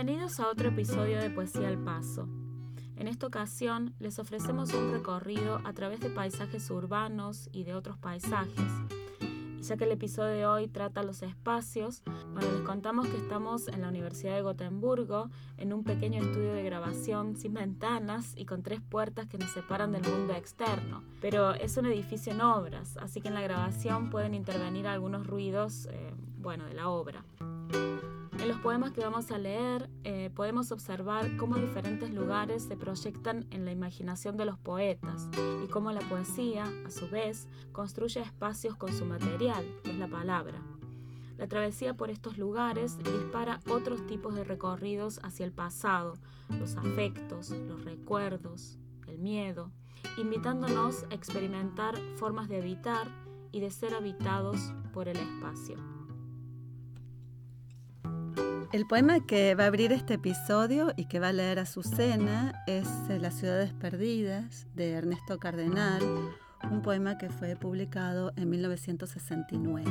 Bienvenidos a otro episodio de Poesía al Paso. En esta ocasión les ofrecemos un recorrido a través de paisajes urbanos y de otros paisajes. Ya que el episodio de hoy trata los espacios, bueno, les contamos que estamos en la Universidad de Gotemburgo, en un pequeño estudio de grabación sin ventanas y con tres puertas que nos separan del mundo externo. Pero es un edificio en obras, así que en la grabación pueden intervenir algunos ruidos, eh, bueno, de la obra. En los poemas que vamos a leer eh, podemos observar cómo diferentes lugares se proyectan en la imaginación de los poetas y cómo la poesía, a su vez, construye espacios con su material, que es la palabra. La travesía por estos lugares dispara otros tipos de recorridos hacia el pasado, los afectos, los recuerdos, el miedo, invitándonos a experimentar formas de habitar y de ser habitados por el espacio. El poema que va a abrir este episodio y que va a leer Azucena es eh, Las ciudades perdidas de Ernesto Cardenal, un poema que fue publicado en 1969.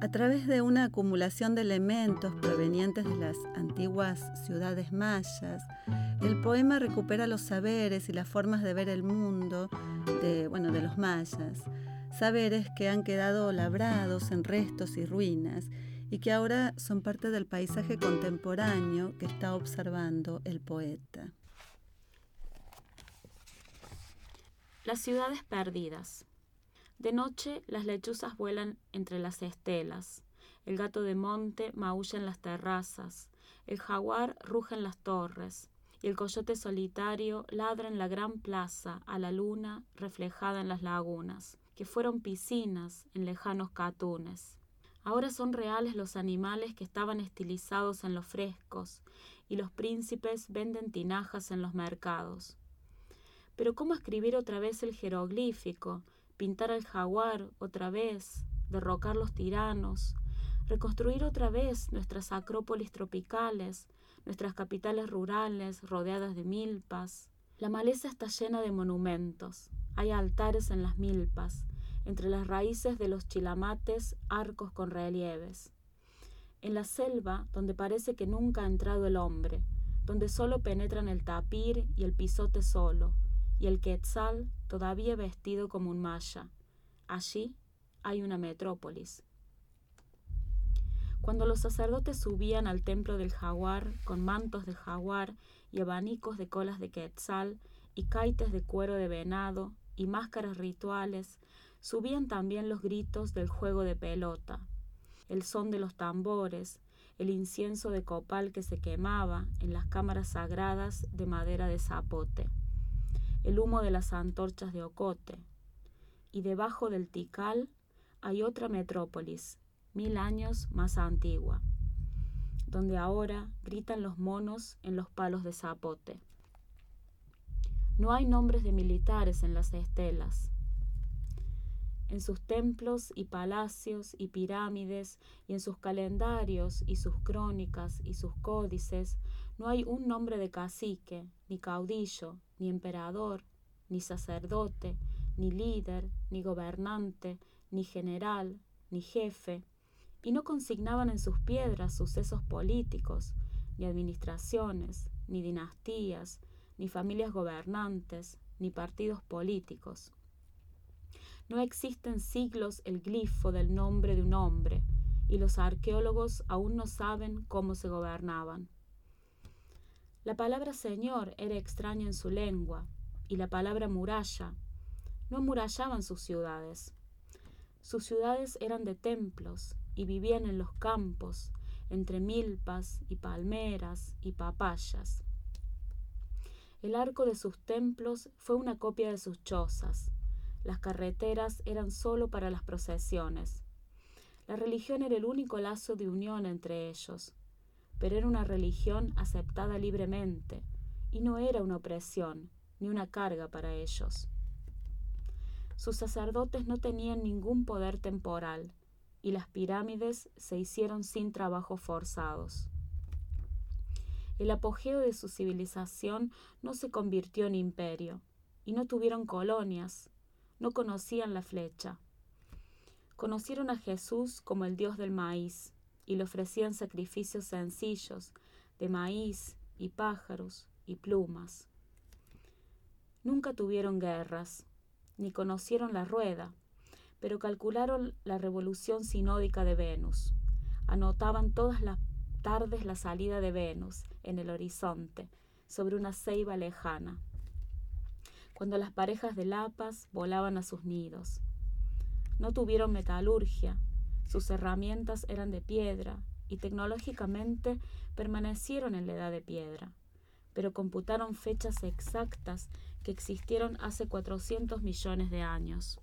A través de una acumulación de elementos provenientes de las antiguas ciudades mayas, el poema recupera los saberes y las formas de ver el mundo de, bueno, de los mayas, saberes que han quedado labrados en restos y ruinas y que ahora son parte del paisaje contemporáneo que está observando el poeta. Las ciudades perdidas. De noche las lechuzas vuelan entre las estelas, el gato de monte maulla en las terrazas, el jaguar ruge en las torres, y el coyote solitario ladra en la gran plaza a la luna reflejada en las lagunas, que fueron piscinas en lejanos catunes. Ahora son reales los animales que estaban estilizados en los frescos, y los príncipes venden tinajas en los mercados. Pero ¿cómo escribir otra vez el jeroglífico, pintar al jaguar otra vez, derrocar los tiranos, reconstruir otra vez nuestras acrópolis tropicales, nuestras capitales rurales rodeadas de milpas? La maleza está llena de monumentos, hay altares en las milpas, entre las raíces de los chilamates arcos con relieves. En la selva, donde parece que nunca ha entrado el hombre, donde solo penetran el tapir y el pisote solo, y el quetzal todavía vestido como un maya. Allí hay una metrópolis. Cuando los sacerdotes subían al templo del jaguar con mantos de jaguar y abanicos de colas de quetzal y caites de cuero de venado y máscaras rituales, subían también los gritos del juego de pelota, el son de los tambores, el incienso de copal que se quemaba en las cámaras sagradas de madera de zapote, el humo de las antorchas de ocote. Y debajo del Tikal hay otra metrópolis, mil años más antigua, donde ahora gritan los monos en los palos de zapote. No hay nombres de militares en las estelas, en sus templos y palacios y pirámides y en sus calendarios y sus crónicas y sus códices no hay un nombre de cacique, ni caudillo, ni emperador, ni sacerdote, ni líder, ni gobernante, ni general, ni jefe, y no consignaban en sus piedras sucesos políticos, ni administraciones, ni dinastías, ni familias gobernantes, ni partidos políticos. No existe en siglos el glifo del nombre de un hombre, y los arqueólogos aún no saben cómo se gobernaban. La palabra Señor era extraña en su lengua, y la palabra muralla. No amurallaban sus ciudades. Sus ciudades eran de templos, y vivían en los campos, entre milpas y palmeras y papayas. El arco de sus templos fue una copia de sus chozas, las carreteras eran solo para las procesiones. La religión era el único lazo de unión entre ellos, pero era una religión aceptada libremente, y no era una opresión ni una carga para ellos. Sus sacerdotes no tenían ningún poder temporal, y las pirámides se hicieron sin trabajos forzados. El apogeo de su civilización no se convirtió en imperio, y no tuvieron colonias, no conocían la flecha. Conocieron a Jesús como el Dios del maíz y le ofrecían sacrificios sencillos, de maíz y pájaros y plumas. Nunca tuvieron guerras, ni conocieron la rueda, pero calcularon la revolución sinódica de Venus. Anotaban todas las tardes la salida de Venus en el horizonte, sobre una ceiba lejana, cuando las parejas de lapas volaban a sus nidos. No tuvieron metalurgia, sus herramientas eran de piedra y tecnológicamente permanecieron en la edad de piedra, pero computaron fechas exactas que existieron hace 400 millones de años.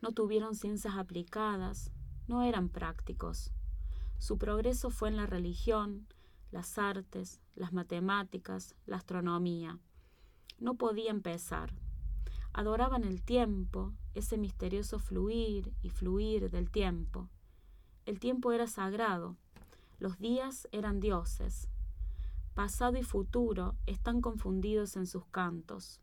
No tuvieron ciencias aplicadas, no eran prácticos. Su progreso fue en la religión, las artes, las matemáticas, la astronomía. No podían pesar. Adoraban el tiempo, ese misterioso fluir y fluir del tiempo. El tiempo era sagrado, los días eran dioses. Pasado y futuro están confundidos en sus cantos.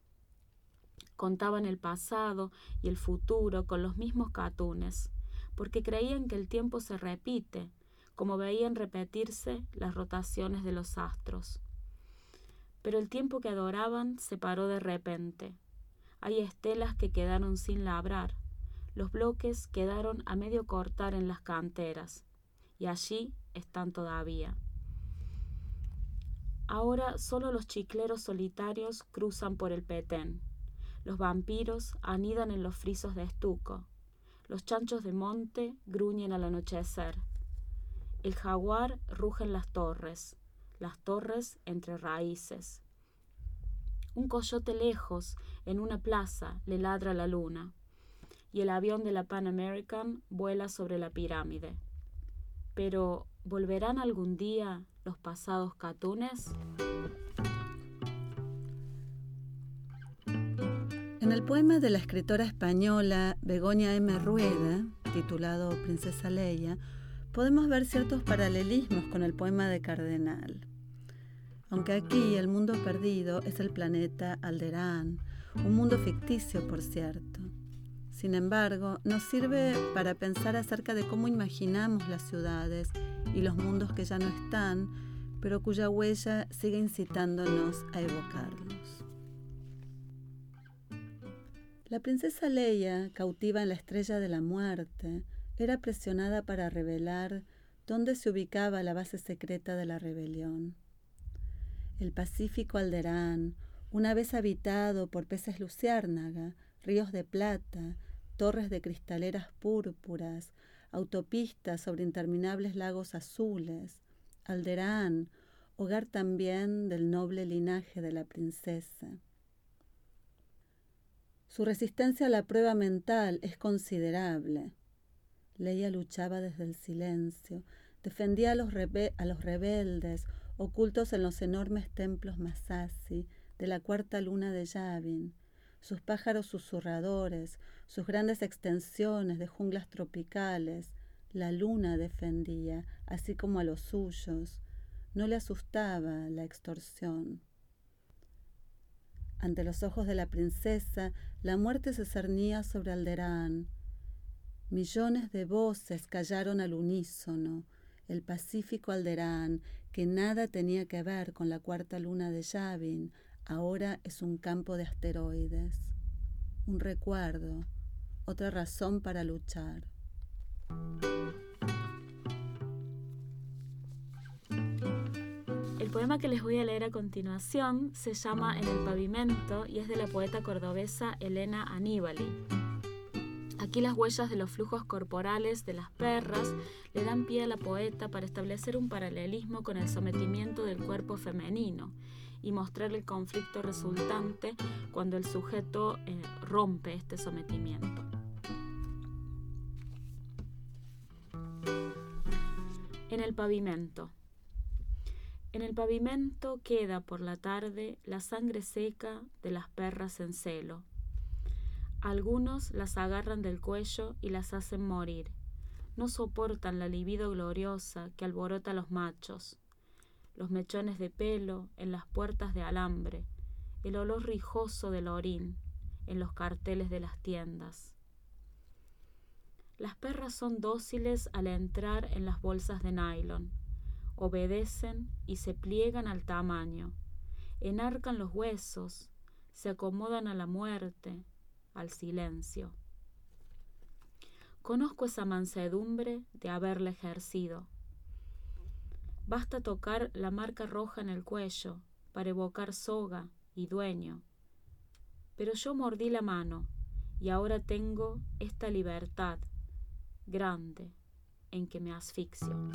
Contaban el pasado y el futuro con los mismos catunes, porque creían que el tiempo se repite, como veían repetirse las rotaciones de los astros. Pero el tiempo que adoraban se paró de repente, hay estelas que quedaron sin labrar. Los bloques quedaron a medio cortar en las canteras, y allí están todavía. Ahora solo los chicleros solitarios cruzan por el petén. Los vampiros anidan en los frisos de estuco. Los chanchos de monte gruñen al anochecer. El jaguar ruge en las torres, las torres entre raíces. Un coyote lejos, en una plaza, le ladra la luna, y el avión de la Pan American vuela sobre la pirámide. Pero, ¿volverán algún día los pasados catunes? En el poema de la escritora española Begoña M. Rueda, titulado Princesa Leia, podemos ver ciertos paralelismos con el poema de Cardenal aunque aquí el mundo perdido es el planeta Alderaan, un mundo ficticio, por cierto. Sin embargo, nos sirve para pensar acerca de cómo imaginamos las ciudades y los mundos que ya no están, pero cuya huella sigue incitándonos a evocarlos. La princesa Leia, cautiva en la estrella de la muerte, era presionada para revelar dónde se ubicaba la base secreta de la rebelión el Pacífico Alderán, una vez habitado por peces luciérnaga, ríos de plata, torres de cristaleras púrpuras, autopistas sobre interminables lagos azules, Alderán, hogar también del noble linaje de la princesa. Su resistencia a la prueba mental es considerable. Leia luchaba desde el silencio, defendía a los, a los rebeldes, ocultos en los enormes templos Masasi de la cuarta luna de Yavin, sus pájaros susurradores, sus grandes extensiones de junglas tropicales, la luna defendía, así como a los suyos. No le asustaba la extorsión. Ante los ojos de la princesa, la muerte se cernía sobre Alderán. Millones de voces callaron al unísono. El pacífico Alderán, que nada tenía que ver con la cuarta luna de Yavin, ahora es un campo de asteroides, un recuerdo, otra razón para luchar. El poema que les voy a leer a continuación se llama En el pavimento y es de la poeta cordobesa Elena Aníbali. Aquí las huellas de los flujos corporales de las perras le dan pie a la poeta para establecer un paralelismo con el sometimiento del cuerpo femenino y mostrar el conflicto resultante cuando el sujeto eh, rompe este sometimiento. En el pavimento. En el pavimento queda por la tarde la sangre seca de las perras en celo algunos las agarran del cuello y las hacen morir. No soportan la libido gloriosa que alborota a los machos, los mechones de pelo en las puertas de alambre, el olor rijoso del orín en los carteles de las tiendas. Las perras son dóciles al entrar en las bolsas de nylon, obedecen y se pliegan al tamaño, enarcan los huesos, se acomodan a la muerte, al silencio. Conozco esa mansedumbre de haberla ejercido. Basta tocar la marca roja en el cuello para evocar soga y dueño. Pero yo mordí la mano y ahora tengo esta libertad grande en que me asfixio.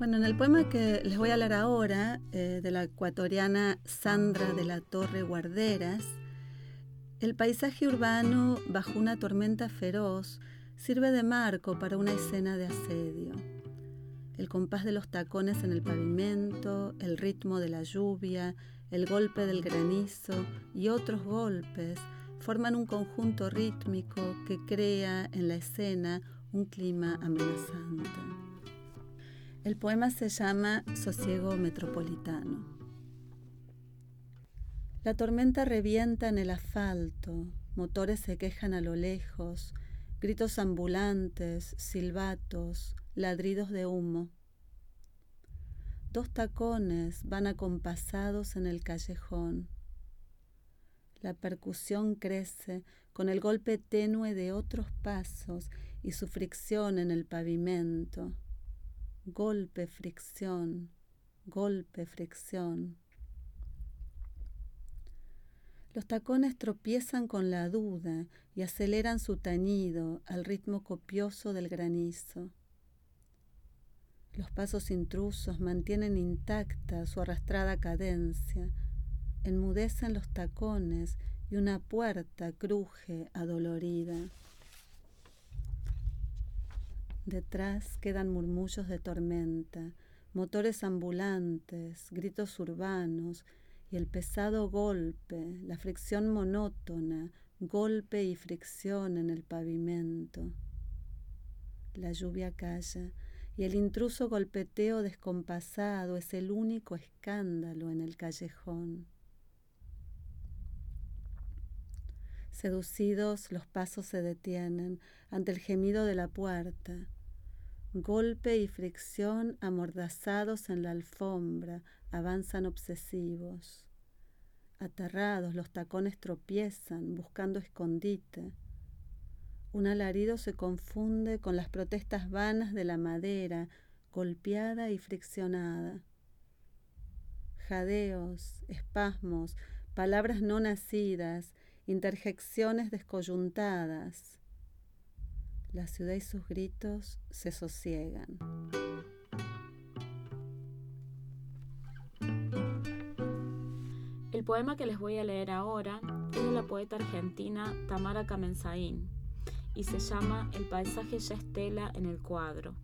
Bueno, en el poema que les voy a leer ahora, eh, de la ecuatoriana Sandra de la Torre Guarderas, el paisaje urbano bajo una tormenta feroz sirve de marco para una escena de asedio. El compás de los tacones en el pavimento, el ritmo de la lluvia, el golpe del granizo y otros golpes forman un conjunto rítmico que crea en la escena un clima amenazante. El poema se llama Sosiego Metropolitano. La tormenta revienta en el asfalto, motores se quejan a lo lejos, gritos ambulantes, silbatos, ladridos de humo. Dos tacones van acompasados en el callejón. La percusión crece con el golpe tenue de otros pasos y su fricción en el pavimento golpe, fricción, golpe, fricción. Los tacones tropiezan con la duda y aceleran su tañido al ritmo copioso del granizo. Los pasos intrusos mantienen intacta su arrastrada cadencia, enmudecen los tacones y una puerta cruje adolorida. Detrás quedan murmullos de tormenta, motores ambulantes, gritos urbanos y el pesado golpe, la fricción monótona, golpe y fricción en el pavimento. La lluvia calla y el intruso golpeteo descompasado es el único escándalo en el callejón. Seducidos, los pasos se detienen ante el gemido de la puerta Golpe y fricción amordazados en la alfombra avanzan obsesivos. Aterrados los tacones tropiezan buscando escondite. Un alarido se confunde con las protestas vanas de la madera golpeada y friccionada. Jadeos, espasmos, palabras no nacidas, interjecciones descoyuntadas la ciudad y sus gritos se sosiegan. El poema que les voy a leer ahora es de la poeta argentina Tamara Kamenzaín y se llama El paisaje ya estela en el cuadro.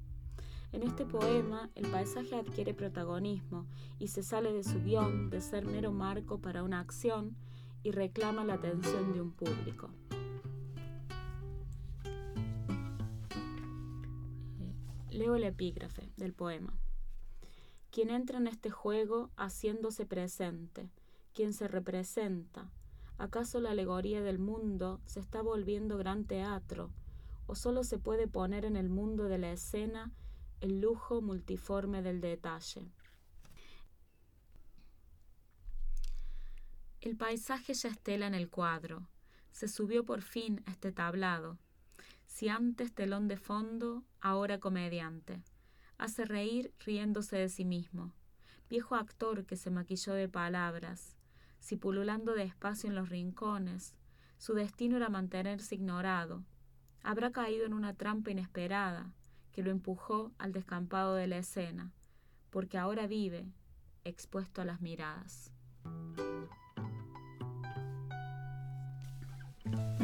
En este poema, el paisaje adquiere protagonismo y se sale de su guion de ser mero marco para una acción y reclama la atención de un público. Leo el epígrafe del poema. Quien entra en este juego haciéndose presente, quien se representa, ¿acaso la alegoría del mundo se está volviendo gran teatro o solo se puede poner en el mundo de la escena el lujo multiforme del detalle? El paisaje ya estela en el cuadro, se subió por fin a este tablado, si antes telón de fondo, ahora comediante. Hace reír riéndose de sí mismo. Viejo actor que se maquilló de palabras, si pululando despacio en los rincones, su destino era mantenerse ignorado. Habrá caído en una trampa inesperada que lo empujó al descampado de la escena, porque ahora vive expuesto a las miradas.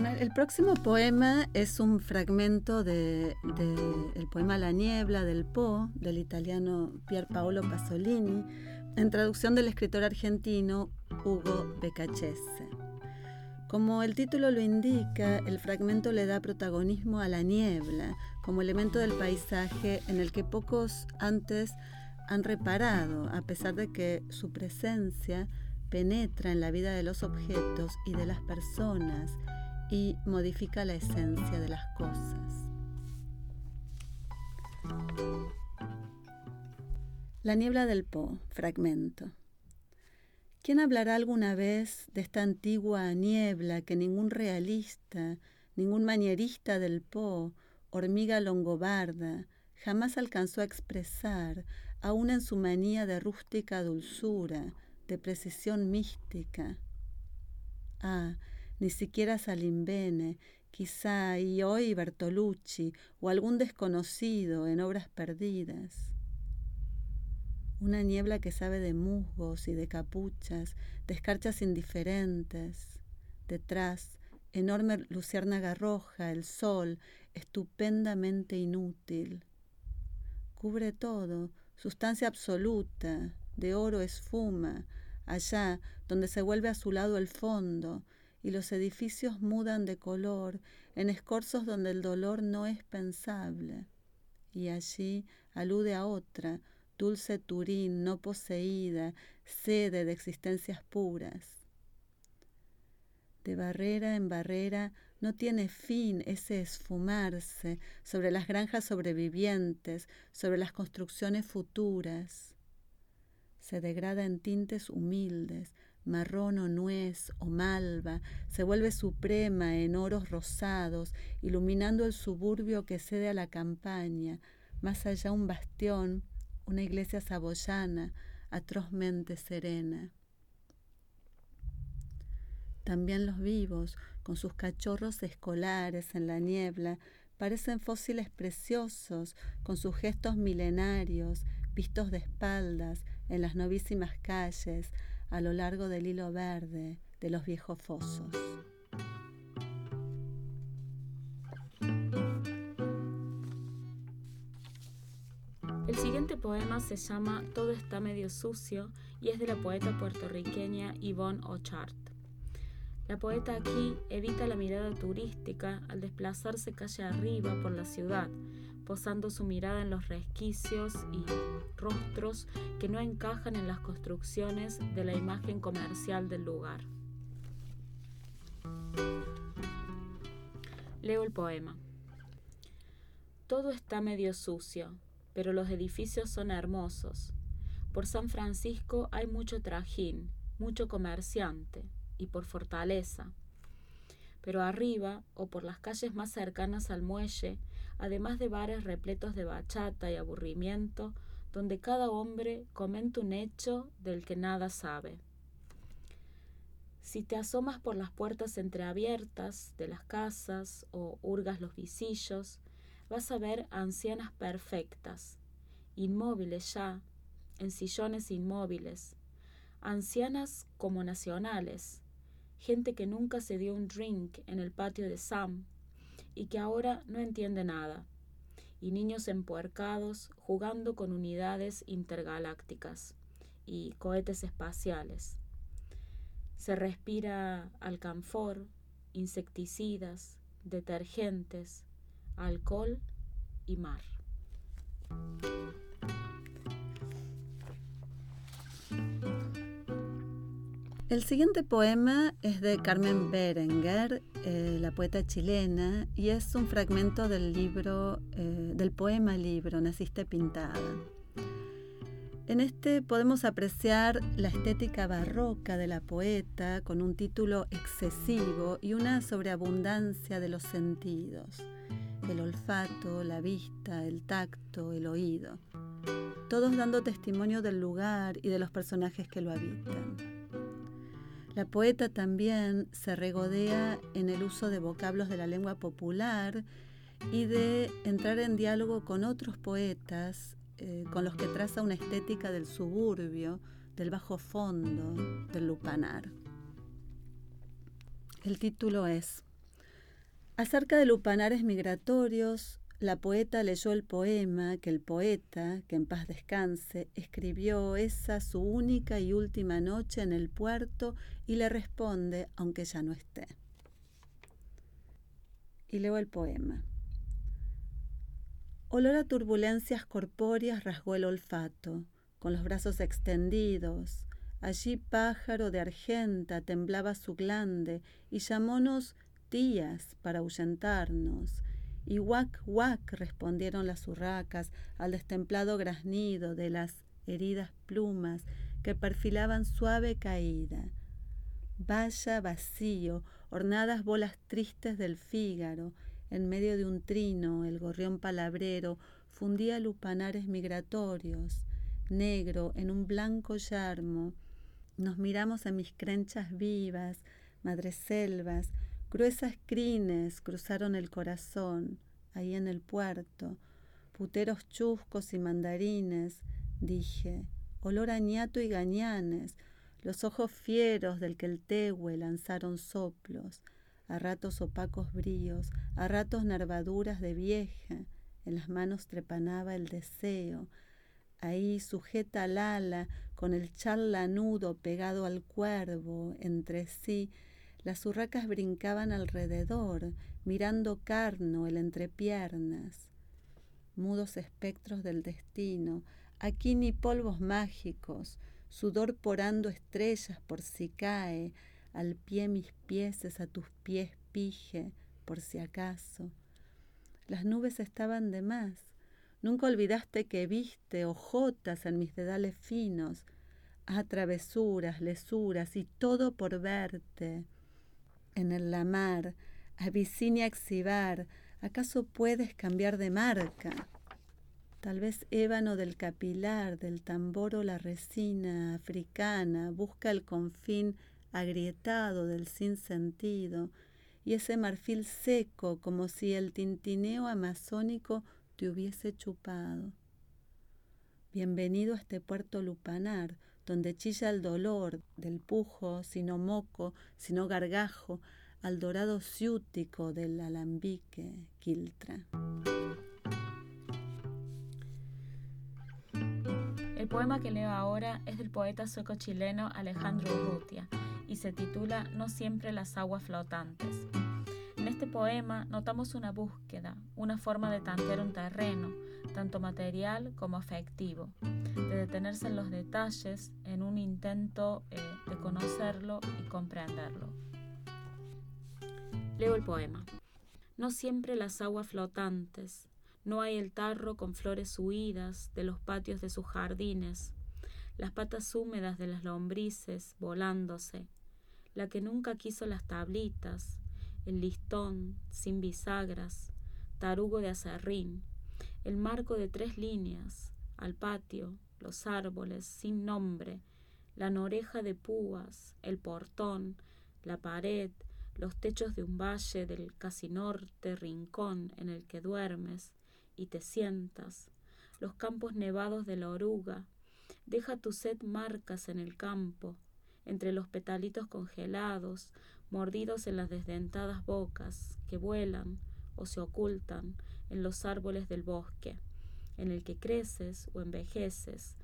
El próximo poema es un fragmento del de, poema La niebla del Po, del italiano Pier Paolo Pasolini, en traducción del escritor argentino Hugo Becachese. Como el título lo indica, el fragmento le da protagonismo a la niebla como elemento del paisaje en el que pocos antes han reparado, a pesar de que su presencia penetra en la vida de los objetos y de las personas y modifica la esencia de las cosas. La niebla del Po, fragmento. ¿Quién hablará alguna vez de esta antigua niebla que ningún realista, ningún manierista del Po, hormiga longobarda, jamás alcanzó a expresar, aún en su manía de rústica dulzura, de precisión mística? Ah, ni siquiera Salimbene, quizá y hoy Bertolucci o algún desconocido en obras perdidas una niebla que sabe de musgos y de capuchas, de escarchas indiferentes. Detrás, enorme luciérnaga roja, el sol, estupendamente inútil. Cubre todo, sustancia absoluta, de oro esfuma, allá donde se vuelve a su lado el fondo, y los edificios mudan de color en escorzos donde el dolor no es pensable. Y allí alude a otra, dulce Turín no poseída, sede de existencias puras. De barrera en barrera no tiene fin ese esfumarse sobre las granjas sobrevivientes, sobre las construcciones futuras. Se degrada en tintes humildes, marrón o nuez o malva, se vuelve suprema en oros rosados, iluminando el suburbio que cede a la campaña, más allá un bastión, una iglesia saboyana atrozmente serena. También los vivos, con sus cachorros escolares en la niebla, parecen fósiles preciosos, con sus gestos milenarios, vistos de espaldas en las novísimas calles, a lo largo del hilo verde de los viejos fosos. El siguiente poema se llama Todo está medio sucio y es de la poeta puertorriqueña Yvonne Ochart. La poeta aquí evita la mirada turística al desplazarse calle arriba por la ciudad, posando su mirada en los resquicios y rostros que no encajan en las construcciones de la imagen comercial del lugar. Leo el poema. Todo está medio sucio, pero los edificios son hermosos. Por San Francisco hay mucho trajín, mucho comerciante, y por fortaleza. Pero arriba, o por las calles más cercanas al muelle, además de bares repletos de bachata y aburrimiento, donde cada hombre comenta un hecho del que nada sabe. Si te asomas por las puertas entreabiertas de las casas o hurgas los visillos, vas a ver ancianas perfectas, inmóviles ya, en sillones inmóviles, ancianas como nacionales, gente que nunca se dio un drink en el patio de Sam y que ahora no entiende nada, y niños empuercados jugando con unidades intergalácticas y cohetes espaciales. Se respira alcanfor, insecticidas, detergentes, alcohol y mar. El siguiente poema es de Carmen Berenguer, eh, la poeta chilena, y es un fragmento del libro, eh, del poema libro Naciste pintada. En este podemos apreciar la estética barroca de la poeta con un título excesivo y una sobreabundancia de los sentidos el olfato, la vista, el tacto, el oído, todos dando testimonio del lugar y de los personajes que lo habitan. La poeta también se regodea en el uso de vocablos de la lengua popular y de entrar en diálogo con otros poetas eh, con los que traza una estética del suburbio, del bajo fondo, del lupanar. El título es Acerca de lupanares migratorios, la poeta leyó el poema que el poeta, que en paz descanse, escribió esa su única y última noche en el puerto y le responde aunque ya no esté. Y leo el poema. Olor a turbulencias corpóreas rasgó el olfato, con los brazos extendidos. Allí pájaro de argenta temblaba su glande y llamónos días para ahuyentarnos, Y guac, guac, respondieron las urracas al destemplado graznido de las heridas plumas que perfilaban suave caída. Vaya vacío, ornadas bolas tristes del Fígaro, en medio de un trino el gorrión palabrero fundía lupanares migratorios, negro en un blanco yarmo. Nos miramos a mis crenchas vivas, madreselvas, gruesas crines cruzaron el corazón, ahí en el puerto, puteros chuscos y mandarines, dije, olor a ñato y gañanes, los ojos fieros del que el tehue lanzaron soplos, a ratos opacos bríos, a ratos nervaduras de vieja, en las manos trepanaba el deseo, ahí sujeta al ala, con el chal lanudo pegado al cuervo, entre sí, las urracas brincaban alrededor, mirando carno el entrepiernas. Mudos espectros del destino, aquí ni polvos mágicos, sudor porando estrellas por si cae, al pie mis pies a tus pies pije, por si acaso. Las nubes estaban de más. Nunca olvidaste que viste hojotas en mis dedales finos, a travesuras, lesuras y todo por verte. En el lamar, Abisinia exhibar, ¿acaso puedes cambiar de marca? Tal vez ébano del capilar, del tambor o la resina africana, busca el confín agrietado del sinsentido, y ese marfil seco como si el tintineo amazónico te hubiese chupado. Bienvenido a este puerto lupanar, donde chilla el dolor del pujo, sino moco, sino gargajo, al dorado ciútico del alambique quiltra. El poema que leo ahora es del poeta sueco-chileno Alejandro Urrutia y se titula No siempre las aguas flotantes. Este poema notamos una búsqueda, una forma de tantear un terreno, tanto material como afectivo, de detenerse en los detalles en un intento eh, de conocerlo y comprenderlo. Leo el poema. No siempre las aguas flotantes, no hay el tarro con flores huidas de los patios de sus jardines, las patas húmedas de las lombrices volándose, la que nunca quiso las tablitas, el listón sin bisagras, tarugo de acerrín, el marco de tres líneas, al patio, los árboles sin nombre, la noreja de púas, el portón, la pared, los techos de un valle del casi norte rincón en el que duermes, y te sientas, los campos nevados de la oruga, deja tu sed marcas en el campo, entre los petalitos congelados, mordidos en las desdentadas bocas que vuelan o se ocultan en los árboles del bosque, en el que creces o envejeces,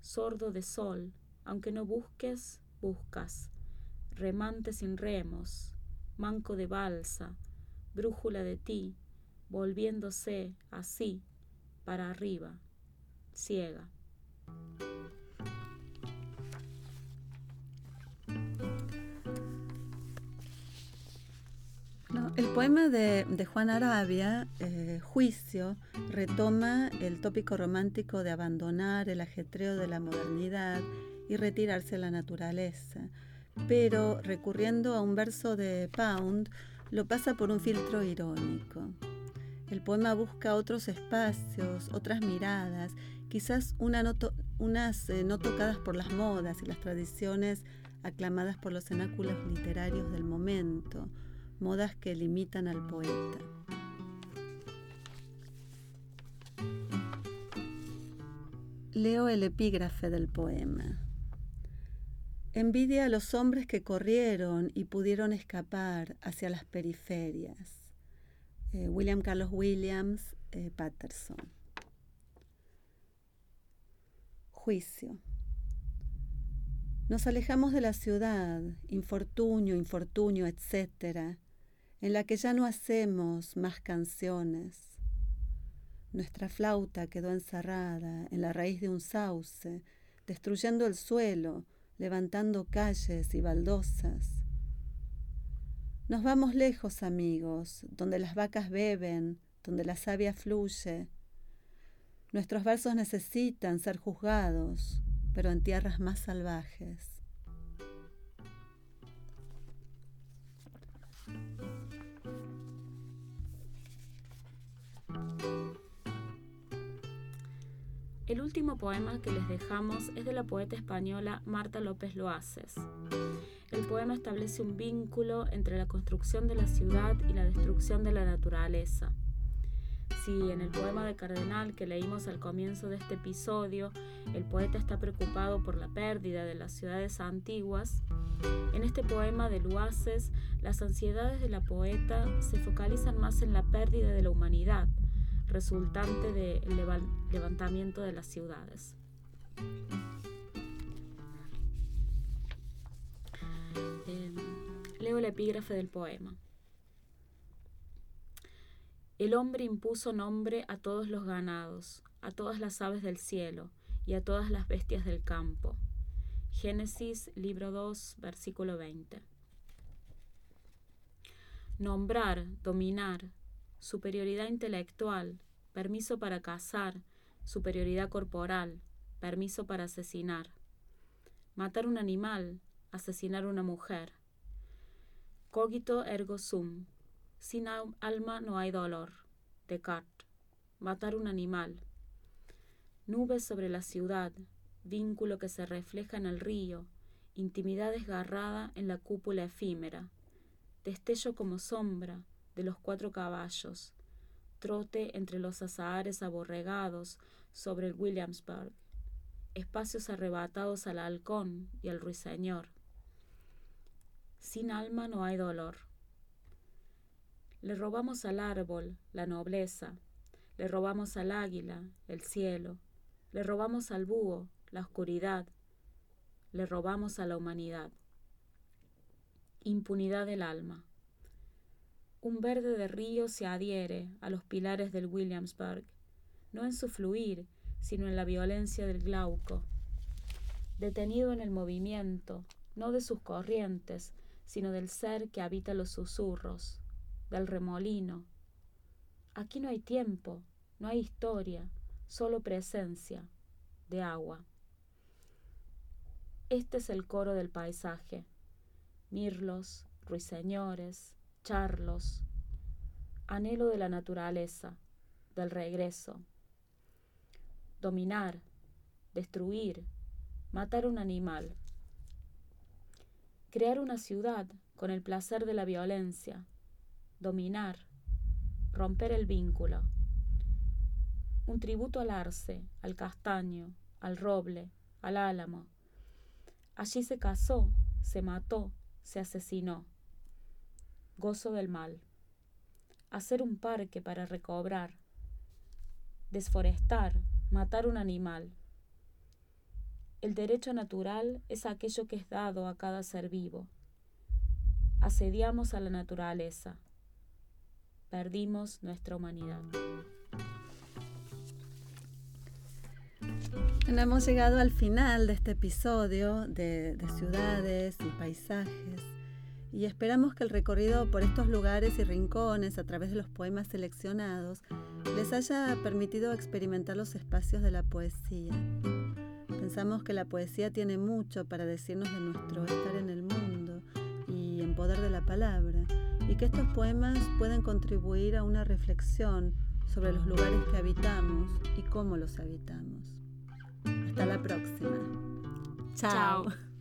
sordo de sol, aunque no busques, buscas, remante sin remos, manco de balsa, brújula de ti, volviéndose así para arriba, ciega. El poema de, Juan Arabia, eh, Juicio, retoma el tópico romántico de abandonar el ajetreo de la modernidad y retirarse a la naturaleza, pero recurriendo a un verso de Pound, lo pasa por un filtro irónico. El poema busca otros espacios, otras miradas, quizás unas eh, no tocadas por las modas y las tradiciones aclamadas por los cenáculos literarios del momento, modas que limitan al poeta. Leo el epígrafe del poema. Envidia a los hombres que corrieron y pudieron escapar hacia las periferias eh, William Carlos Williams eh, Patterson. Juicio. Nos alejamos de la ciudad, infortunio, infortunio, etcétera, en la que ya no hacemos más canciones. Nuestra flauta quedó encerrada en la raíz de un sauce, destruyendo el suelo, levantando calles y baldosas. Nos vamos lejos, amigos, donde las vacas beben, donde la savia fluye. Nuestros versos necesitan ser juzgados, pero en tierras más salvajes. El último poema que les dejamos es de la poeta española Marta López Loaces. El poema establece un vínculo entre la construcción de la ciudad y la destrucción de la naturaleza. Si en el poema de Cardenal que leímos al comienzo de este episodio, el poeta está preocupado por la pérdida de las ciudades antiguas, en este poema de Luaces las ansiedades de la poeta se focalizan más en la pérdida de la humanidad, resultante del levantamiento de las ciudades. Em, leo el epígrafe del poema. El hombre impuso nombre a todos los ganados, a todas las aves del cielo y a todas las bestias del campo. Génesis, libro 2, versículo 20. Nombrar, dominar, superioridad intelectual, permiso para cazar, superioridad corporal, permiso para asesinar. Matar un animal, asesinar una mujer. Cogito ergo sum. Sin alma no hay dolor. Descartes. Matar un animal. Nubes sobre la ciudad, vínculo que se refleja en el río, intimidad desgarrada en la cúpula efímera, destello como sombra, de los cuatro caballos, trote entre los azahares aborregados sobre el Williamsburg, espacios arrebatados al halcón y al ruiseñor. Sin alma no hay dolor. Le robamos al árbol la nobleza, le robamos al águila el cielo, le robamos al búho la oscuridad, le robamos a la humanidad. Impunidad del alma. Un verde de río se adhiere a los pilares del Williamsburg, no en su fluir, sino en la violencia del glauco. Detenido en el movimiento, no de sus corrientes, sino del ser que habita los susurros, del remolino. Aquí no hay tiempo, no hay historia, solo presencia de agua. Este es el coro del paisaje. Mirlos, ruiseñores, charlos, anhelo de la naturaleza, del regreso. Dominar, destruir, matar un animal. Crear una ciudad con el placer de la violencia. Dominar, romper el vínculo. Un tributo al arce, al castaño, al roble, al álamo. Allí se casó, se mató, se asesinó gozo del mal. Hacer un parque para recobrar. Desforestar, matar un animal. El derecho natural es aquello que es dado a cada ser vivo. Asediamos a la naturaleza. Perdimos nuestra humanidad. hemos llegado al final de este episodio de, de ciudades y paisajes y esperamos que el recorrido por estos lugares y rincones a través de los poemas seleccionados les haya permitido experimentar los espacios de la poesía. Pensamos que la poesía tiene mucho para decirnos de nuestro estar en el mundo y en poder de la palabra, y que estos poemas pueden contribuir a una reflexión sobre los lugares que habitamos y cómo los habitamos. Hasta la próxima. Chao.